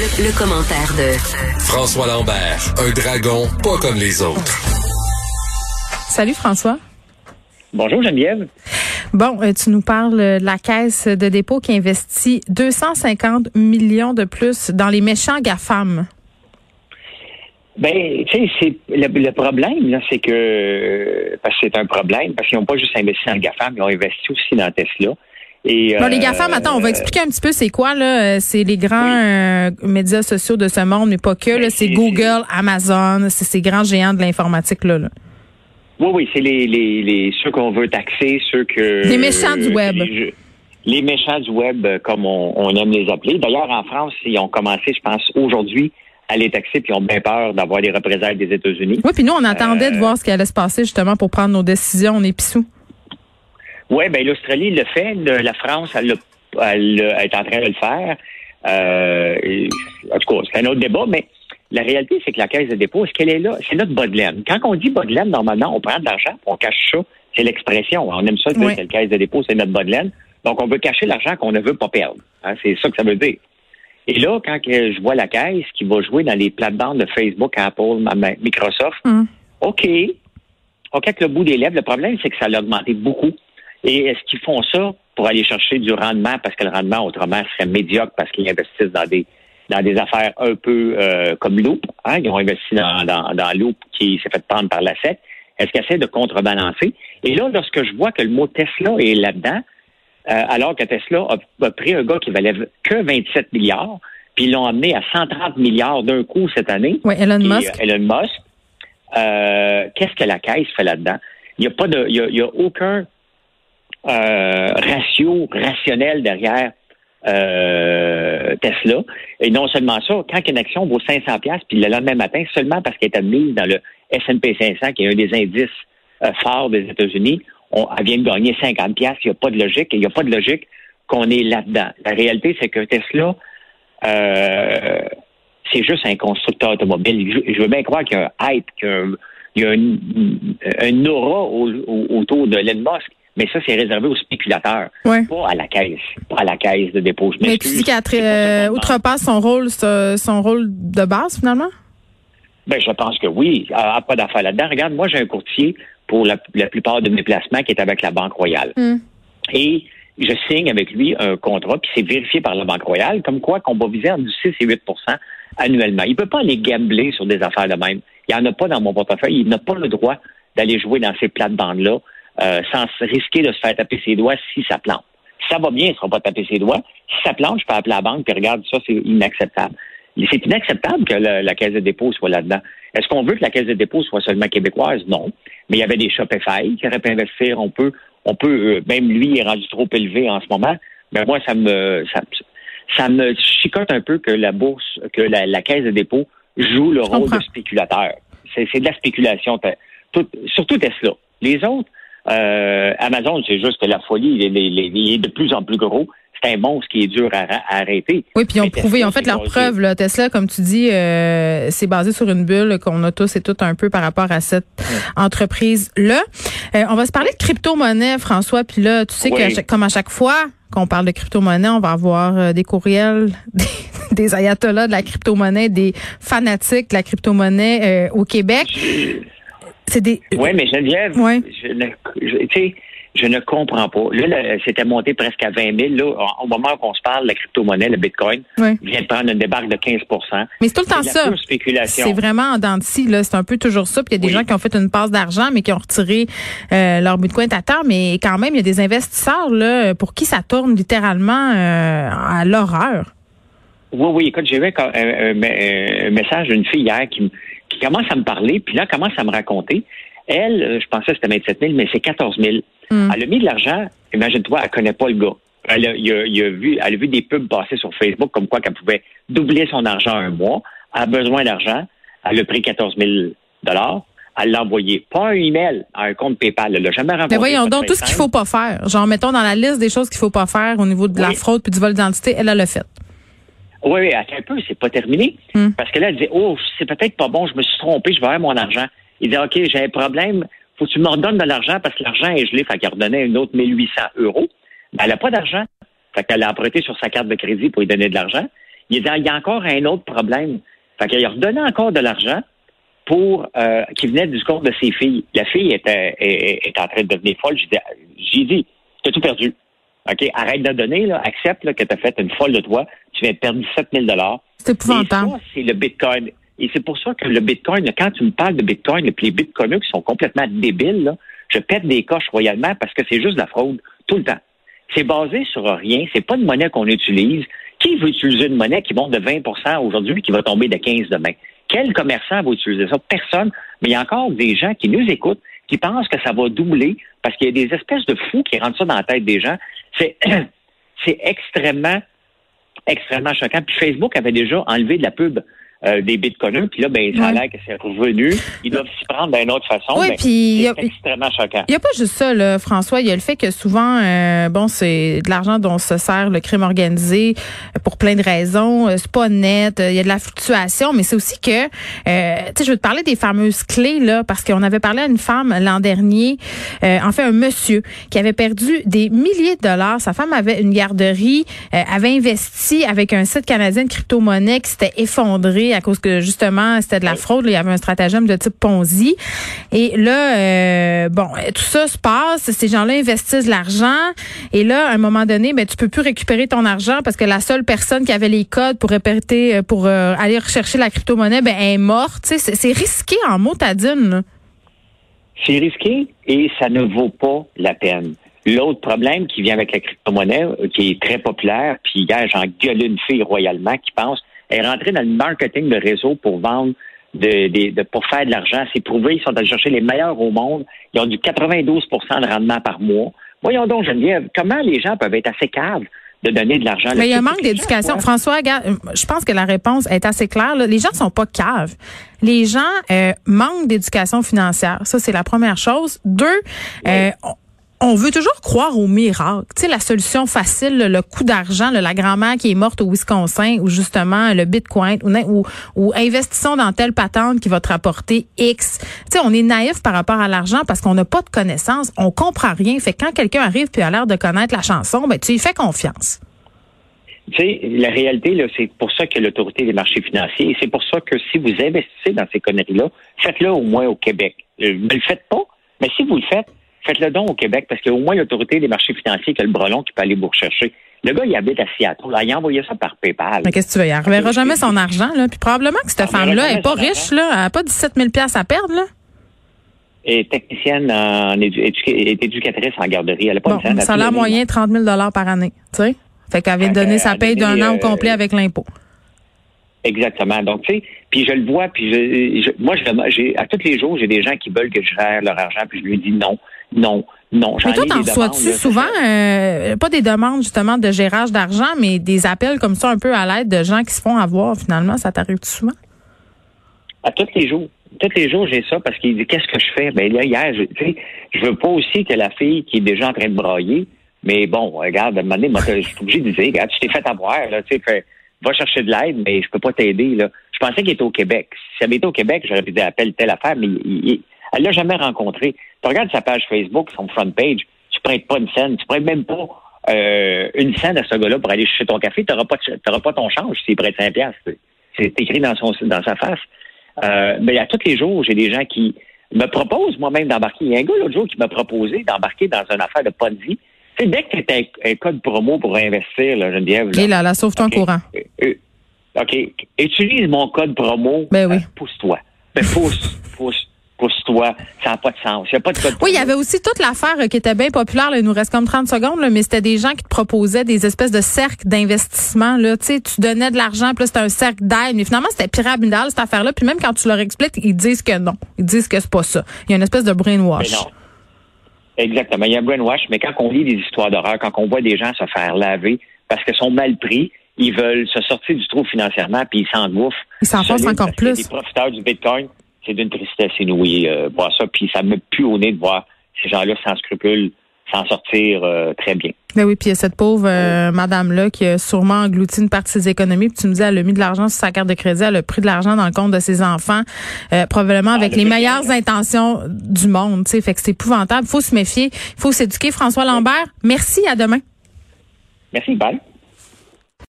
Le, commentaire de François Lambert, un dragon pas comme les autres. Salut François. Bonjour Geneviève. Bon, euh, tu nous parles de la caisse de dépôt qui investit 250 millions de plus dans les méchants GAFAM. Ben, tu sais, c'est le, problème, là, c'est que parce que c'est un problème, parce qu'ils n'ont pas juste investi dans le GAFAM, ils ont investi aussi dans Tesla. Et, bon, les euh, GAFAM, attends, on va expliquer un petit peu c'est quoi, là. Euh, c'est les grands euh, médias sociaux de ce monde, mais pas que, là. Ben, c'est Google, Amazon, c'est ces grands géants de l'informatique, là, Oui, oui, c'est les, les, les, ceux qu'on veut taxer, ceux que. Les méchants du web. Les, méchants du web, comme on, on aime les appeler. D'ailleurs, en France, ils ont commencé, je pense, aujourd'hui, à les taxer, puis ils ont bien peur d'avoir des représailles des États-Unis. Oui, puis nous, on attendait de voir ce qui allait se passer, justement, pour prendre nos décisions. On est pissous. Oui, ben l'Australie le fait. la France, elle, est en train de le faire. Euh, en tout cas, c'est un autre débat, mais la réalité, c'est que la caisse de dépôt, est-ce qu'elle est là? C'est notre bas de laine. Quand on dit bas de laine, normalement, on prend de l'argent, on cache ça. C'est l'expression. On aime ça, dire que la caisse de dépôt, c'est notre bas de laine. Donc, on veut cacher l'argent qu'on ne veut pas perdre. Hein, c'est ça que ça veut dire. Et là, quand je vois la caisse qui va jouer dans les plates-bandes de Facebook, Apple, Microsoft, hum. OK. OK, avec le bout des lèvres, le problème, c'est que ça a augmenté beaucoup. Et est-ce qu'ils font ça pour aller chercher du rendement? Parce que le rendement autrement serait médiocre parce qu'ils investissent dans des dans des affaires un peu euh, comme Loop. Hein? Ils ont investi dans, dans, dans Loop qui s'est fait prendre par la SEC. Est-ce qu'ils essaient de contrebalancer? Et là, lorsque je vois que le mot Tesla est là-dedans, euh, alors que Tesla a, pris un gars qui valait que 27 milliards, puis ils l'ont amené à 130 milliards d'un coup cette année. Oui, Elon Musk. Elon Musk. Euh, qu'est-ce que la caisse fait là-dedans? Il n'y a pas de, il y a aucun euh, ratio rationnel derrière euh, Tesla. Et non seulement ça, quand une action vaut 500 pièces puis le lendemain matin, seulement parce qu'elle est admise dans le S&P 500, qui est un des indices euh, forts des États-Unis, on, elle vient de gagner 50 pièces. Il n'y a pas de logique. Il n'y a pas de logique qu'on est là-dedans. La réalité, c'est que Tesla, euh, c'est juste un constructeur automobile. Je, veux bien croire qu'il y a un hype, qu'il y a un, aura autour de Elon Musk. Mais ça, c'est réservé aux spéculateurs, pas à la caisse, pas à la caisse de dépôt. Mais tu dis qu'elle euh, outrepasse son rôle, son rôle de base, finalement? Ben, je pense que oui. Ah, pas d'affaire là-dedans. Regarde, moi, j'ai un courtier pour la, plupart de mes placements qui est avec la Banque Royale. Hmm. Et je signe avec lui un contrat, puis c'est vérifié par la Banque Royale, comme quoi qu'on va viser entre 6 et 8% annuellement. Il ne peut pas aller gambler sur des affaires de même. Il n'y en a pas dans mon portefeuille. Il n'a pas le droit d'aller jouer dans ces plates-bandes-là euh, sans risquer de se faire taper ses doigts si ça plante. Si ça va bien, il ne sera pas taper ses doigts. Si ça plante, je peux appeler la banque et regarde ça, c'est inacceptable. C'est inacceptable que la, caisse de dépôt soit là-dedans. Est-ce qu'on veut que la caisse de dépôt soit seulement québécoise? Non. Mais il y avait des Shopify qui auraient pu investir. On peut, on peut, euh, même lui est rendu trop élevé en ce moment. Mais moi, ça me, ça, me chicote un peu que la bourse, que la, caisse de dépôt joue le rôle de spéculateur. C'est de la spéculation. surtout Tesla. Les autres, euh, Amazon, c'est juste que la folie, il est, de plus en plus gros. C'est un monstre qui est dur à, arrêter. Oui, puis ils ont prouvé, ils ont fait leur preuve. Là. Tesla, comme tu dis, euh, c'est basé sur une bulle qu'on a tous et toutes un peu par rapport à cette entreprise-là. Euh, on va se parler de crypto-monnaie, François. Puis là, tu sais que comme à chaque fois qu'on parle de crypto-monnaie, on va avoir des courriels des, des ayatollahs de la crypto-monnaie, des fanatiques de la crypto-monnaie au Québec. Oui, mais Geneviève, je, ne, je, je ne comprends pas. Là, c'était monté presque à 20 000. Là, au moment qu'on se parle, la crypto-monnaie, le Bitcoin, vient de prendre une débarque de 15% Mais c'est tout le temps ça. C'est vraiment en dents de C'est un peu toujours ça. Puis il y a des gens qui ont fait une passe d'argent, mais qui ont retiré euh, leur Bitcoin à terre. Mais quand même, il y a des investisseurs là pour qui ça tourne littéralement euh, à l'horreur. Oui, oui. Écoute, j'ai vu un, message d'une fille hier qui, qui commence à me parler, puis là, commence à me raconter. Elle, euh, je pensais que c'était 27 000, mais c'est 14 000. Hmm. Elle a mis de l'argent, imagine-toi, elle connaît pas le gars. Elle a, vu, elle a vu des pubs passer sur Facebook comme quoi qu'elle pouvait doubler son argent un mois. Elle a besoin d'argent. Elle a pris 14 000 elle l'a envoyé, pas un email, à un compte PayPal. Elle l'a jamais renvoyé. Mais voyons donc, tout ce qu'il faut pas faire. Genre, mettons dans la liste des choses qu'il faut pas faire au niveau de la fraude puis du vol d'identité, elle, l'a fait. Oui, oui, attends un peu, c'est pas terminé. Hmm. Parce que là, elle dit, oh, c'est peut-être pas bon, je me suis trompé, je vais avoir mon argent. Il dit, OK, j'ai un problème, faut que tu me redonnes de l'argent parce que l'argent est gelé. Fait qu'elle redonnait une autre 1800 euros. Ben, elle n'a pas d'argent. Fait qu'elle a emprunté sur sa carte de crédit pour lui donner de l'argent. Il, il y a encore un autre problème. Fait qu'il a redonné encore de l'argent pour euh, qui venait du compte de ses filles. La fille était est, en train de devenir folle. J'ai dit, tu as tout perdu. OK, arrête de donner, là, accepte là, que tu as fait une folle de toi. Tu viens de perdre 17 000 C'est épouvantable. c'est le Bitcoin. Et c'est pour ça que le Bitcoin, quand tu me parles de Bitcoin, et puis les Bitcoiners qui sont complètement débiles, là, je pète des coches royalement parce que c'est juste de la fraude tout le temps. C'est basé sur rien. C'est pas une monnaie qu'on utilise. Qui veut utiliser une monnaie qui monte de 20% aujourd'hui qui va tomber de 15 demain? Quel commerçant va utiliser ça? Personne. Mais il y a encore des gens qui nous écoutent, qui pensent que ça va doubler parce qu'il y a des espèces de fous qui rentrent ça dans la tête des gens. C'est, c'est extrêmement, extrêmement choquant. Puis Facebook avait déjà enlevé de la pub euh, des bitcoins. Puis là, ben, ça a l'air que c'est revenu. Ils doivent s'y prendre d'une autre façon. Oui, puis c'est extrêmement choquant. Il n'y a pas juste ça, là, François. Il y a le fait que souvent, euh, bon, c'est de l'argent dont se sert le crime organisé pour plein de raisons. Euh, c'est pas net. Il y a de la fluctuation, mais c'est aussi que, tu sais, je veux te parler des fameuses clés, là, parce qu'on avait parlé à une femme l'an dernier, en fait, un monsieur qui avait perdu des milliers de dollars. Sa femme avait une garderie, avait investi avec un site canadien de crypto-monnaie qui s'était effondré à cause que justement c'était de la fraude. il y avait un stratagème de type Ponzi. Et là, euh, bon, tout ça se passe. Ces gens-là investissent l'argent. Et là, à un moment donné, ben tu peux plus récupérer ton argent parce que la seule personne qui avait les codes pour répéter, euh, pour euh, aller rechercher la crypto-monnaie, ben est morte. C'est risqué en mot tadine. C'est risqué et ça ne vaut pas la peine. L'autre problème qui vient avec la crypto-monnaie, qui est très populaire, puis hier, j'en gueule une fille royalement qui pense est rentrée dans le marketing de réseau pour vendre de, de, pour faire de l'argent. C'est prouvé, ils sont allés chercher les meilleurs au monde. Ils ont du 92% de rendement par mois. Voyons donc, Geneviève, comment les gens peuvent être assez caves de donner de l'argent. Mais il y a un manque d'éducation. François, je pense que la réponse est assez claire. Les gens sont pas caves. Les gens euh, manquent d'éducation financière. Ça, c'est la première chose. Deux, euh, on veut toujours croire au miracle. Tu sais, la solution facile, le, coût d'argent, la grand-mère qui est morte au Wisconsin, ou justement le Bitcoin, ou, ou, investissons dans telle patente qui va te rapporter X. Tu sais, on est naïf par rapport à l'argent parce qu'on n'a pas de connaissances, on comprend rien. Fait que quand quelqu'un arrive puis a l'air de connaître la chanson, ben tu lui fais confiance. Tu sais, la réalité, là, c'est pour ça que l'autorité des marchés financiers, c'est pour ça que si vous investissez dans ces conneries-là, faites-le au moins au Québec. Euh, ne le faites pas, mais si vous le faites, faites-le donc au Québec, parce qu'il y a au moins l'autorité des marchés financiers qui a le brelon qui peut aller vous rechercher. Le gars, il habite à Seattle. il a envoyé ça par PayPal. Mais qu'est-ce que tu veux? Il ne reverra jamais son argent. Là. Puis probablement que cette femme-là n'est pas riche. Là. Elle n'a pas 17 000 à perdre. Là. Et technicienne en éducatrice en garderie. Elle n'a pas bon, une salaire moyen, 30 000 par année. Tu sais? Fait qu'elle vient de donner sa paye d'un an au complet avec l'impôt. Exactement. Donc, tu sais, puis je le vois, puis je, moi, j'ai, à tous les jours, j'ai des gens qui veulent que je gère leur argent, puis je lui dis non, non, non. Mais toi, t'en reçois-tu souvent, euh, pas des demandes justement de gérage d'argent, mais des appels comme ça un peu à l'aide de gens qui se font avoir finalement, ça t'arrive souvent? À tous les jours. Tous les jours, j'ai ça parce qu'il dit qu'est-ce que je fais? Ben là, hier, je, tu sais, je veux pas aussi que la fille qui est déjà en train de brailler, mais bon, regarde, à un moment donné, moi, je suis obligé de dire, regarde, tu t'es fait avoir, là, tu sais, va chercher de l'aide, mais je peux pas t'aider. Là. Je pensais qu'il était au Québec. Si elle était au Québec, j'aurais pu dire appelle telle affaire, mais il, elle l'a jamais rencontré. Tu regardes sa page Facebook, son front page, tu prêtes pas une scène, tu prêtes même pas euh, une scène à ce gars-là pour aller chercher ton café, tu n'auras pas, pas ton change s'il prête 5 piastres. C'est écrit dans, son, dans sa face. Euh, mais à tous les jours, j'ai des gens qui me proposent moi-même d'embarquer. Il y a un gars l'autre jour qui m'a proposé d'embarquer dans une affaire de Ponzi dès que tu as un, code promo pour investir, là, Geneviève. Là, Et là, la sauve ton courant. Euh, euh, OK. Utilise mon code promo. Ben oui. Euh, pousse-toi. Ben, pousse, pousse pousse-toi, ça n'a pas de sens. Il a pas de code Oui, il y avait aussi toute l'affaire qui était bien populaire. il nous reste comme 30 secondes, mais c'était des gens qui te proposaient des espèces de cercles d'investissement. Là. Tu, sais, tu donnais de l'argent, puis là, c'était un cercle d'aide. Mais finalement, c'était pyramidal, cette affaire-là. Puis même quand tu leur expliques, ils disent que non. Ils disent que c'est pas ça. Il y a une espèce de brainwash. Mais non. Exactement. Il y a un brainwash, mais quand on lit des histoires d'horreur, quand on voit des gens se faire laver parce qu'ils sont mal pris, ils veulent se sortir du trou financièrement, puis ils s'engouffrent. Ils s'enfoncent encore plus. Les profiteurs du Bitcoin, c'est d'une tristesse inouïe euh, voir ça, puis ça me pue au nez de voir ces gens-là sans scrupules s'en sortir euh, très bien. Ben oui, puis il y a cette pauvre euh, madame-là qui a sûrement englouti une partie de ses économies. Puis tu me dis, elle a mis de l'argent sur sa carte de crédit, elle a pris de l'argent dans le compte de ses enfants, euh, probablement avec les meilleures intentions du monde. sais, Fait que c'est épouvantable. Il faut se méfier. Il faut s'éduquer. François Lambert, merci. À demain. Merci. Bye.